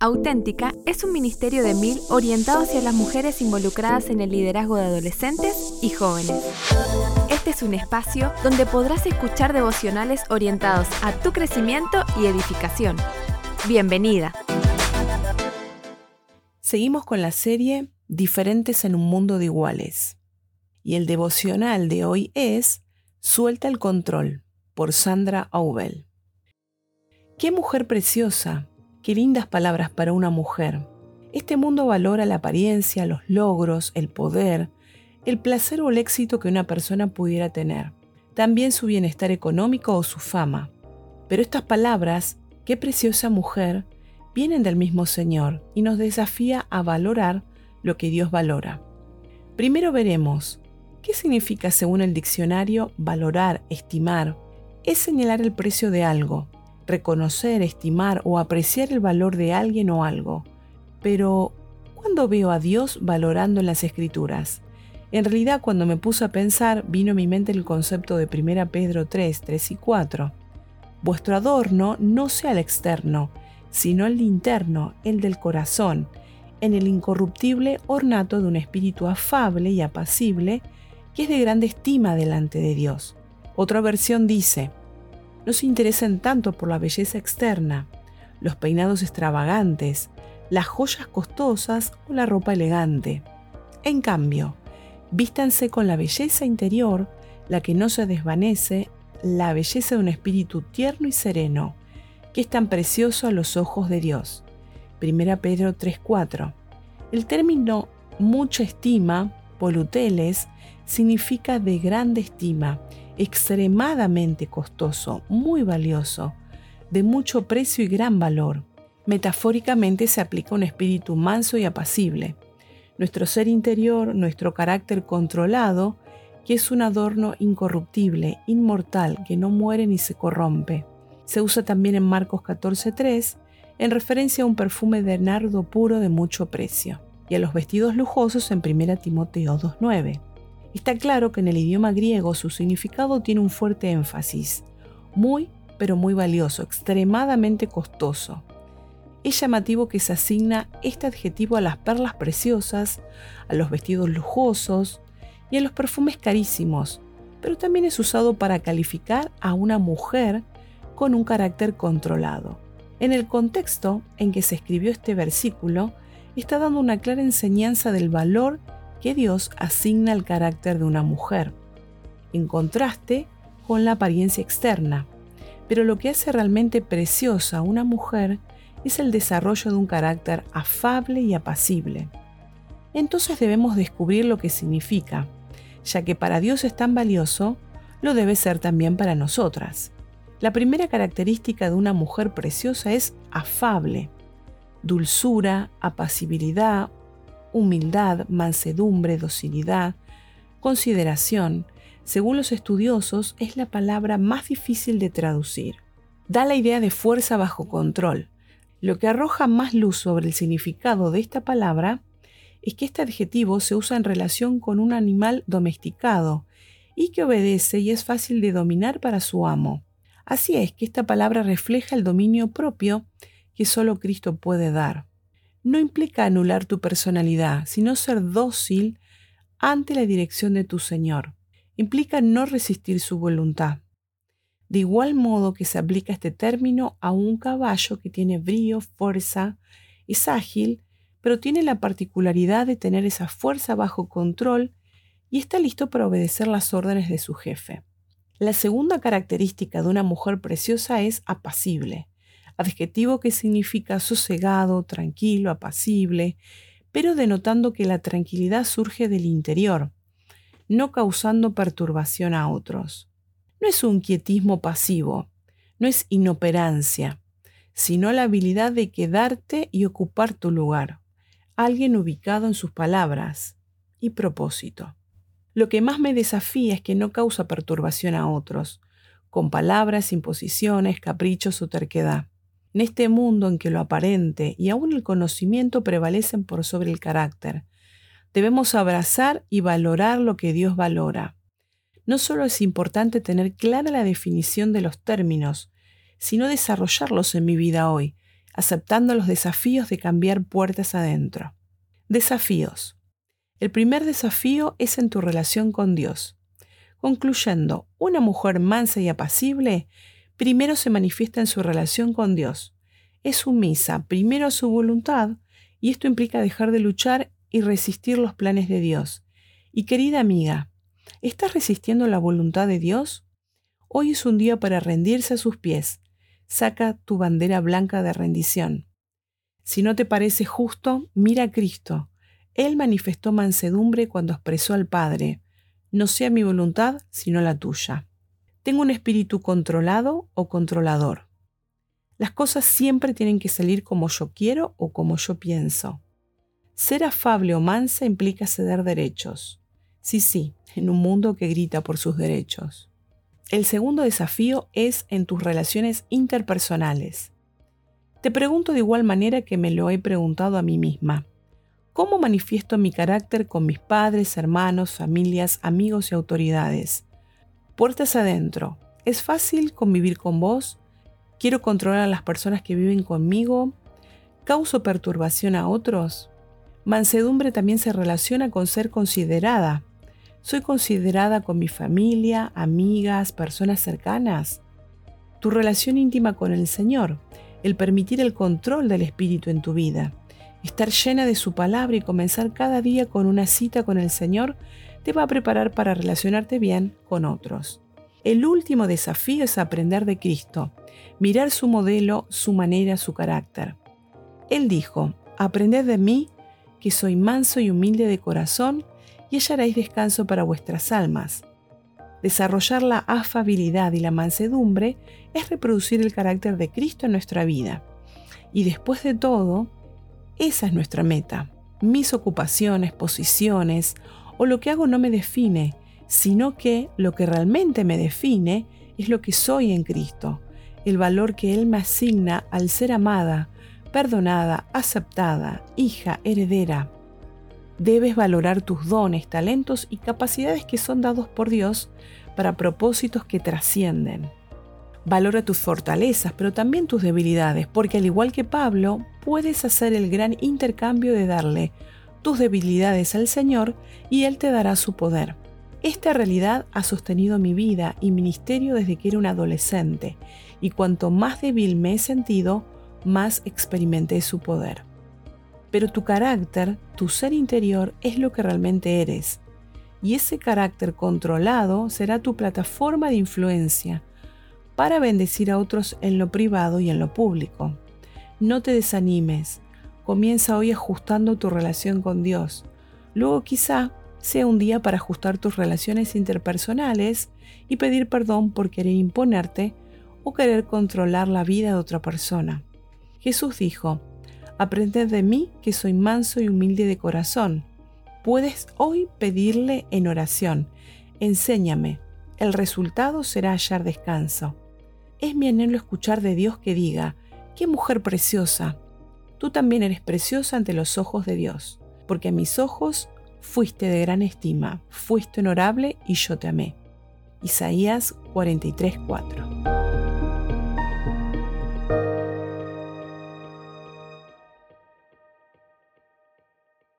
Auténtica es un ministerio de mil orientado hacia las mujeres involucradas en el liderazgo de adolescentes y jóvenes. Este es un espacio donde podrás escuchar devocionales orientados a tu crecimiento y edificación. Bienvenida. Seguimos con la serie Diferentes en un mundo de iguales. Y el devocional de hoy es Suelta el control por Sandra Aubel. Qué mujer preciosa Qué lindas palabras para una mujer. Este mundo valora la apariencia, los logros, el poder, el placer o el éxito que una persona pudiera tener. También su bienestar económico o su fama. Pero estas palabras, qué preciosa mujer, vienen del mismo Señor y nos desafía a valorar lo que Dios valora. Primero veremos qué significa según el diccionario valorar, estimar. Es señalar el precio de algo, reconocer, estimar o apreciar el valor de alguien o algo. Pero, ¿cuándo veo a Dios valorando en las escrituras? En realidad, cuando me puse a pensar, vino a mi mente el concepto de 1 Pedro 3, 3 y 4. Vuestro adorno no sea el externo, sino el interno, el del corazón, en el incorruptible ornato de un espíritu afable y apacible, que es de grande estima delante de Dios. Otra versión dice, no se interesen tanto por la belleza externa, los peinados extravagantes, las joyas costosas o la ropa elegante. En cambio, vístanse con la belleza interior, la que no se desvanece, la belleza de un espíritu tierno y sereno, que es tan precioso a los ojos de Dios. 1 Pedro 3:4. El término mucha estima, poluteles, significa de grande estima extremadamente costoso, muy valioso, de mucho precio y gran valor. Metafóricamente se aplica un espíritu manso y apacible. Nuestro ser interior, nuestro carácter controlado, que es un adorno incorruptible, inmortal, que no muere ni se corrompe. Se usa también en Marcos 14.3 en referencia a un perfume de nardo puro de mucho precio, y a los vestidos lujosos en 1 Timoteo 2.9. Está claro que en el idioma griego su significado tiene un fuerte énfasis, muy pero muy valioso, extremadamente costoso. Es llamativo que se asigna este adjetivo a las perlas preciosas, a los vestidos lujosos y a los perfumes carísimos, pero también es usado para calificar a una mujer con un carácter controlado. En el contexto en que se escribió este versículo, está dando una clara enseñanza del valor que Dios asigna al carácter de una mujer, en contraste con la apariencia externa. Pero lo que hace realmente preciosa a una mujer es el desarrollo de un carácter afable y apacible. Entonces debemos descubrir lo que significa, ya que para Dios es tan valioso, lo debe ser también para nosotras. La primera característica de una mujer preciosa es afable, dulzura, apacibilidad, humildad, mansedumbre, docilidad, consideración, según los estudiosos, es la palabra más difícil de traducir. Da la idea de fuerza bajo control. Lo que arroja más luz sobre el significado de esta palabra es que este adjetivo se usa en relación con un animal domesticado y que obedece y es fácil de dominar para su amo. Así es que esta palabra refleja el dominio propio que solo Cristo puede dar no implica anular tu personalidad, sino ser dócil ante la dirección de tu Señor. Implica no resistir su voluntad. De igual modo que se aplica este término a un caballo que tiene brío, fuerza, es ágil, pero tiene la particularidad de tener esa fuerza bajo control y está listo para obedecer las órdenes de su jefe. La segunda característica de una mujer preciosa es apacible adjetivo que significa sosegado, tranquilo, apacible, pero denotando que la tranquilidad surge del interior, no causando perturbación a otros. No es un quietismo pasivo, no es inoperancia, sino la habilidad de quedarte y ocupar tu lugar, alguien ubicado en sus palabras y propósito. Lo que más me desafía es que no causa perturbación a otros, con palabras, imposiciones, caprichos o terquedad. En este mundo en que lo aparente y aún el conocimiento prevalecen por sobre el carácter, debemos abrazar y valorar lo que Dios valora. No solo es importante tener clara la definición de los términos, sino desarrollarlos en mi vida hoy, aceptando los desafíos de cambiar puertas adentro. Desafíos. El primer desafío es en tu relación con Dios. Concluyendo, una mujer mansa y apacible primero se manifiesta en su relación con Dios. Es sumisa primero a su voluntad y esto implica dejar de luchar y resistir los planes de Dios. Y querida amiga, ¿estás resistiendo la voluntad de Dios? Hoy es un día para rendirse a sus pies. Saca tu bandera blanca de rendición. Si no te parece justo, mira a Cristo. Él manifestó mansedumbre cuando expresó al Padre, no sea mi voluntad, sino la tuya. Tengo un espíritu controlado o controlador. Las cosas siempre tienen que salir como yo quiero o como yo pienso. Ser afable o mansa implica ceder derechos. Sí, sí, en un mundo que grita por sus derechos. El segundo desafío es en tus relaciones interpersonales. Te pregunto de igual manera que me lo he preguntado a mí misma. ¿Cómo manifiesto mi carácter con mis padres, hermanos, familias, amigos y autoridades? Puertas adentro. ¿Es fácil convivir con vos? ¿Quiero controlar a las personas que viven conmigo? ¿Causo perturbación a otros? Mansedumbre también se relaciona con ser considerada. ¿Soy considerada con mi familia, amigas, personas cercanas? Tu relación íntima con el Señor, el permitir el control del Espíritu en tu vida, estar llena de su palabra y comenzar cada día con una cita con el Señor, te va a preparar para relacionarte bien con otros. El último desafío es aprender de Cristo, mirar su modelo, su manera, su carácter. Él dijo, aprended de mí, que soy manso y humilde de corazón, y hallaréis descanso para vuestras almas. Desarrollar la afabilidad y la mansedumbre es reproducir el carácter de Cristo en nuestra vida. Y después de todo, esa es nuestra meta. Mis ocupaciones, posiciones o lo que hago no me define, sino que lo que realmente me define es lo que soy en Cristo, el valor que Él me asigna al ser amada, perdonada, aceptada, hija, heredera. Debes valorar tus dones, talentos y capacidades que son dados por Dios para propósitos que trascienden. Valora tus fortalezas, pero también tus debilidades, porque al igual que Pablo, puedes hacer el gran intercambio de darle tus debilidades al Señor y Él te dará su poder. Esta realidad ha sostenido mi vida y ministerio desde que era un adolescente, y cuanto más débil me he sentido, más experimenté su poder pero tu carácter, tu ser interior es lo que realmente eres. Y ese carácter controlado será tu plataforma de influencia para bendecir a otros en lo privado y en lo público. No te desanimes, comienza hoy ajustando tu relación con Dios. Luego quizá sea un día para ajustar tus relaciones interpersonales y pedir perdón por querer imponerte o querer controlar la vida de otra persona. Jesús dijo, Aprended de mí que soy manso y humilde de corazón. Puedes hoy pedirle en oración, enséñame. El resultado será hallar descanso. Es mi anhelo escuchar de Dios que diga, qué mujer preciosa. Tú también eres preciosa ante los ojos de Dios, porque a mis ojos fuiste de gran estima, fuiste honorable y yo te amé. Isaías 43:4